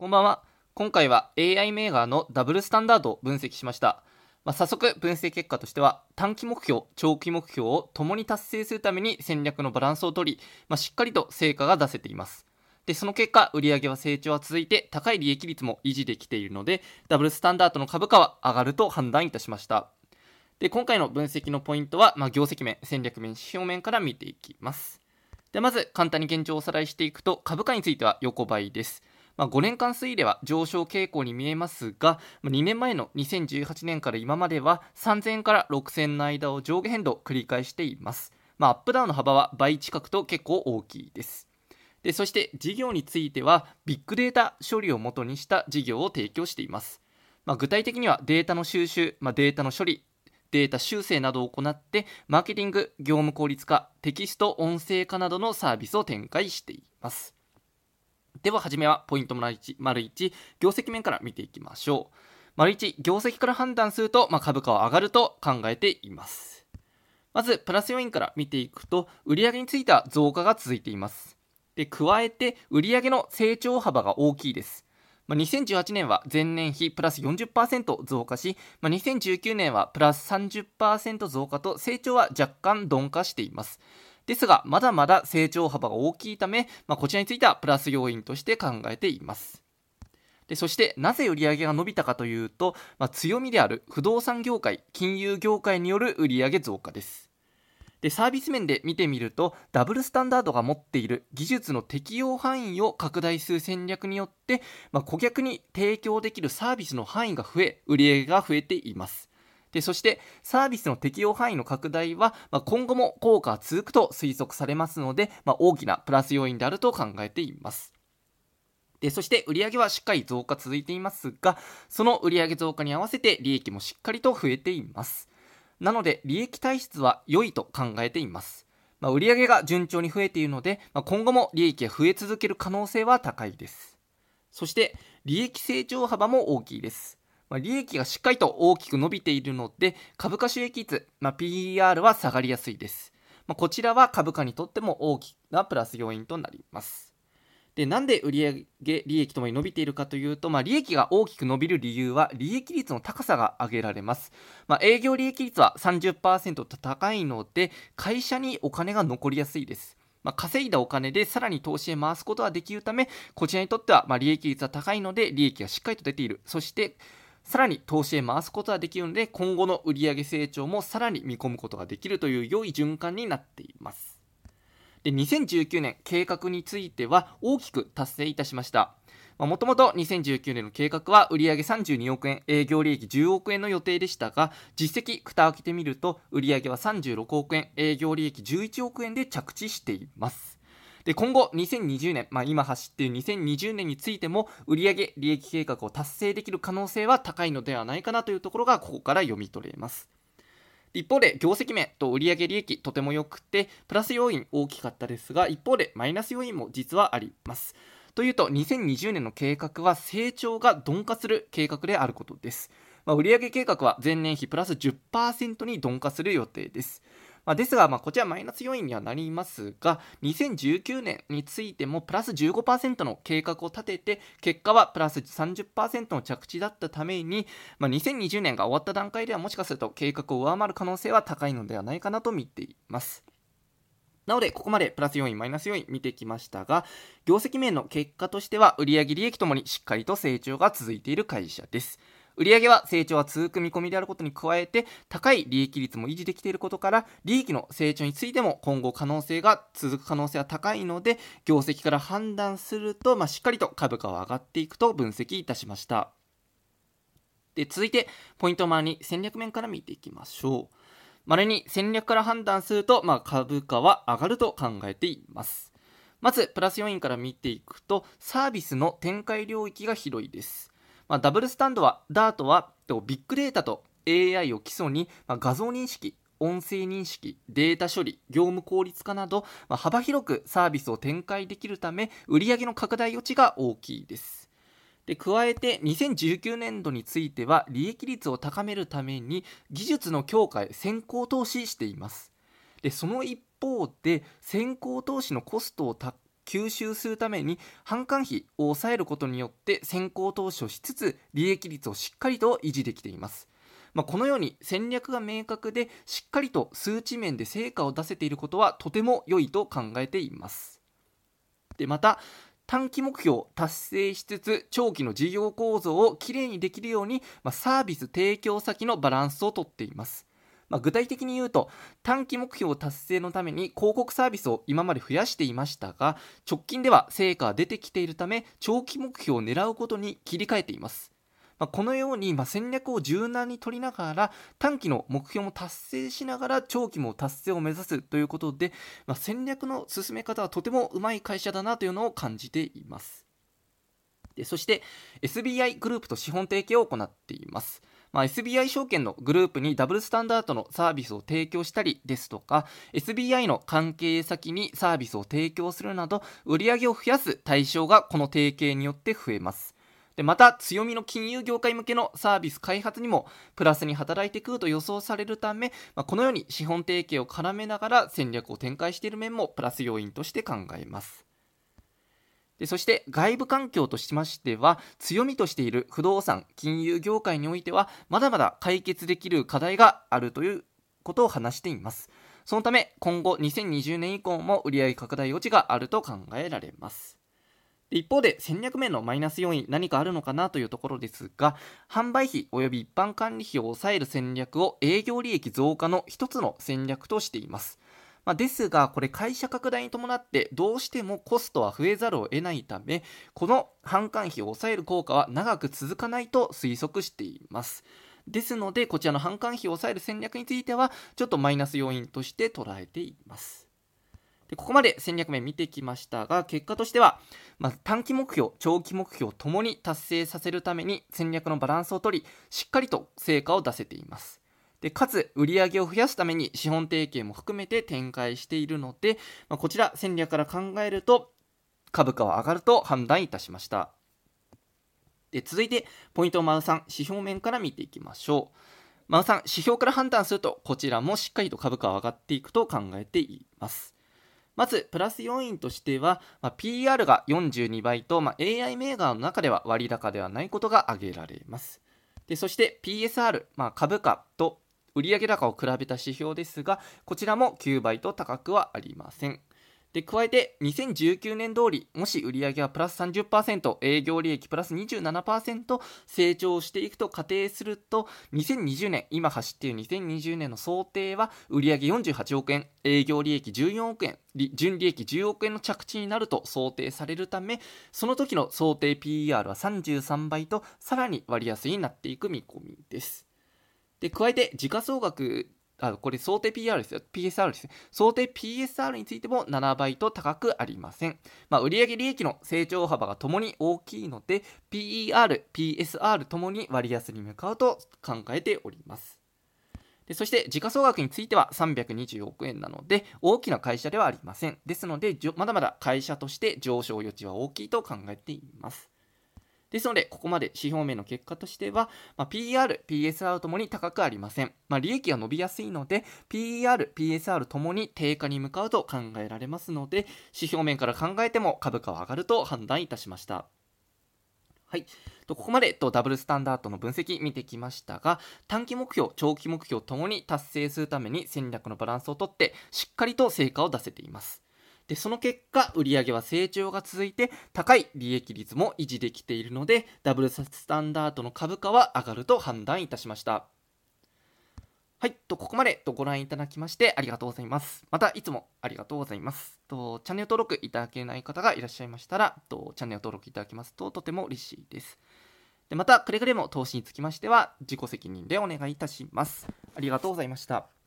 こんばんは。今回は AI メーカーのダブルスタンダードを分析しました。まあ、早速、分析結果としては、短期目標、長期目標を共に達成するために戦略のバランスを取り、まあ、しっかりと成果が出せています。で、その結果、売上は成長は続いて、高い利益率も維持できているので、ダブルスタンダードの株価は上がると判断いたしました。で、今回の分析のポイントは、まあ、業績面、戦略面、指標面から見ていきます。で、まず、簡単に現状をおさらいしていくと、株価については横ばいです。まあ、5年間推移では上昇傾向に見えますが、2年前の2018年から今までは3000円から6000の間を上下変動繰り返しています。まあ、アップダウンの幅は倍近くと結構大きいです。でそして事業についてはビッグデータ処理を元にした事業を提供しています。まあ、具体的にはデータの収集、まあ、データの処理、データ修正などを行って、マーケティング、業務効率化、テキスト、音声化などのサービスを展開しています。では、はじめはポイント丸1、丸1、業績面から見ていきましょう。丸1、業績から判断すると、まあ、株価は上がると考えています。まず、プラス要因から見ていくと、売上については増加が続いています。で、加えて、売上の成長幅が大きいです。まあ、2018年は前年比プラス40%増加し、まあ、2019年はプラス30%増加と成長は若干鈍化しています。ですが、まだまだ成長幅が大きいため、まあ、こちらについてはプラス要因として考えています。でそして、なぜ売上が伸びたかというと、まあ、強みである不動産業界、金融業界による売上増加です。で、サービス面で見てみると、ダブルスタンダードが持っている技術の適用範囲を拡大する戦略によって、まあ、顧客に提供できるサービスの範囲が増え、売上が増えています。でそしてサービスの適用範囲の拡大は、まあ、今後も効果が続くと推測されますので、まあ、大きなプラス要因であると考えています。でそして売上はしっかり増加続いていますが、その売上増加に合わせて利益もしっかりと増えています。なので利益体質は良いと考えています。まあ、売上が順調に増えているので、まあ、今後も利益が増え続ける可能性は高いです。そして利益成長幅も大きいです。ま、利益がしっかりと大きく伸びているので、株価収益率、まあ、PER は下がりやすいです。まあ、こちらは株価にとっても大きなプラス要因となります。で、なんで売上利益ともに伸びているかというと、まあ、利益が大きく伸びる理由は、利益率の高さが挙げられます。まあ、営業利益率は30%と高いので、会社にお金が残りやすいです。まあ、稼いだお金でさらに投資へ回すことができるため、こちらにとってはま利益率は高いので、利益がしっかりと出ている。そして、さらに投資へ回すことができるので、今後の売上成長もさらに見込むことができるという良い循環になっています。で、2019年計画については大きく達成いたしました。もともと2019年の計画は売上32億円、営業利益10億円の予定でしたが、実績、蓋を開けてみると、売上は36億円、営業利益11億円で着地しています。で今後2020年、まあ、今走っている2020年についても売上利益計画を達成できる可能性は高いのではないかなというところがここから読み取れます。一方で業績面と売上利益とても良くてプラス要因大きかったですが一方でマイナス要因も実はあります。というと2020年の計画は成長が鈍化する計画であることです、まあ、売上計画は前年比プラス10%に鈍化する予定です。まあ、ですが、まあ、こちらマイナス要因にはなりますが、2019年についてもプラス15%の計画を立てて、結果はプラス30%の着地だったために、まあ、2020年が終わった段階ではもしかすると計画を上回る可能性は高いのではないかなと見ています。なので、ここまでプラス要因、マイナス要因見てきましたが、業績面の結果としては、売上利益ともにしっかりと成長が続いている会社です。売上は成長は続く見込みであることに加えて、高い利益率も維持できていることから、利益の成長についても今後可能性が続く可能性は高いので、業績から判断すると、まあ、しっかりと株価は上がっていくと分析いたしました。で、続いて、ポイント丸に戦略面から見ていきましょう。丸に戦略から判断すると、まあ、株価は上がると考えています。まず、プラス要因から見ていくと、サービスの展開領域が広いです。まあ、ダブルスタンドは、ダートはビッグデータと AI を基礎に、まあ、画像認識、音声認識、データ処理、業務効率化など、まあ、幅広くサービスを展開できるため、売上の拡大余地が大きいです。で加えて2019年度については利益率を高めるために技術の強化へ先行投資していますでその一方で先行投資のコストを吸収するために販管費を抑えることによって先行投資をしつつ利益率をしっかりと維持できています。まあ、このように戦略が明確でしっかりと数値面で成果を出せていることはとても良いと考えています。でまた短期目標を達成しつつ長期の事業構造をきれいにできるように、まあ、サービス提供先のバランスをとっています。まあ、具体的に言うと短期目標達成のために広告サービスを今まで増やしていましたが直近では成果が出てきているため長期目標を狙うことに切り替えていますまあ、このように、ま戦略を柔軟に取りながら短期の目標も達成しながら長期も達成を目指すということで、まあ、戦略の進め方はとてもうまい会社だなというのを感じています。でそして SBI グループと資本提携を行っています。まあ、SBI 証券のグループにダブルスタンダードのサービスを提供したりですとか SBI の関係先にサービスを提供するなど売上を増やす対象がこの提携によって増えます。でまた強みの金融業界向けのサービス開発にもプラスに働いてくると予想されるため、まあ、このように資本提携を絡めながら戦略を展開している面もプラス要因として考えます。でそして外部環境としましては強みとしている不動産金融業界においてはまだまだ解決できる課題があるということを話していますそのため今後2020年以降も売上拡大余地があると考えられます一方で戦略面のマイナス要因何かあるのかなというところですが販売費及び一般管理費を抑える戦略を営業利益増加の一つの戦略としています。まあ、ですがこれ会社拡大に伴ってどうしてもコストは増えざるを得ないためこの販管費を抑える効果は長く続かないと推測しています。ですのでこちらの販管費を抑える戦略についてはちょっとマイナス要因として捉えています。でここまで戦略面見てきましたが結果としては、まあ、短期目標長期目標ともに達成させるために戦略のバランスをとりしっかりと成果を出せていますでかつ売り上げを増やすために資本提携も含めて展開しているので、まあ、こちら戦略から考えると株価は上がると判断いたしました。で続いてポイントをマウさん指標面から見ていきましょう。マウさん指標から判断するとこちらもしっかりと株価は上がっていくと考えています。まず、プラス要因としては、まあ、PR が42倍と、まあ、AI メーカーの中では割高ではないことが挙げられます。でそして PSR、まあ、株価と売上高を比べた指標ですが、こちらも9倍と高くはありません。で加えて2019年通りもし売上はプラス30%営業利益プラス27%成長していくと仮定すると2020年今走っている2020年の想定は売上48億円営業利益14億円純利益10億円の着地になると想定されるためその時の想定 PER は33倍とさらに割安になっていく見込みですで加えて時価総額あこれ想定 PR ですよ。PSR ですね。想定 PSR についても7倍と高くありません。まあ、売上利益の成長幅がともに大きいので、PER、PSR ともに割安に向かうと考えております。でそして時価総額については320億円なので大きな会社ではありません。ですのでまだまだ会社として上昇余地は大きいと考えています。ですので、ここまで指標面の結果としては、まあ、PR、PSR ともに高くありません。まあ、利益が伸びやすいので、PER、PSR ともに低下に向かうと考えられますので、指標面から考えても株価は上がると判断いたしました。はい。とここまでとダブルスタンダードの分析見てきましたが、短期目標、長期目標ともに達成するために戦略のバランスをとって、しっかりと成果を出せています。でその結果売上は成長が続いて高い利益率も維持できているのでダブルスタンダードの株価は上がると判断いたしましたはい、とここまでとご覧いただきましてありがとうございます。またいつもありがとうございます。とチャンネル登録いただけない方がいらっしゃいましたらとチャンネル登録いただきますととても嬉しいです。でまたくれぐれも投資につきましては自己責任でお願いいたします。ありがとうございました。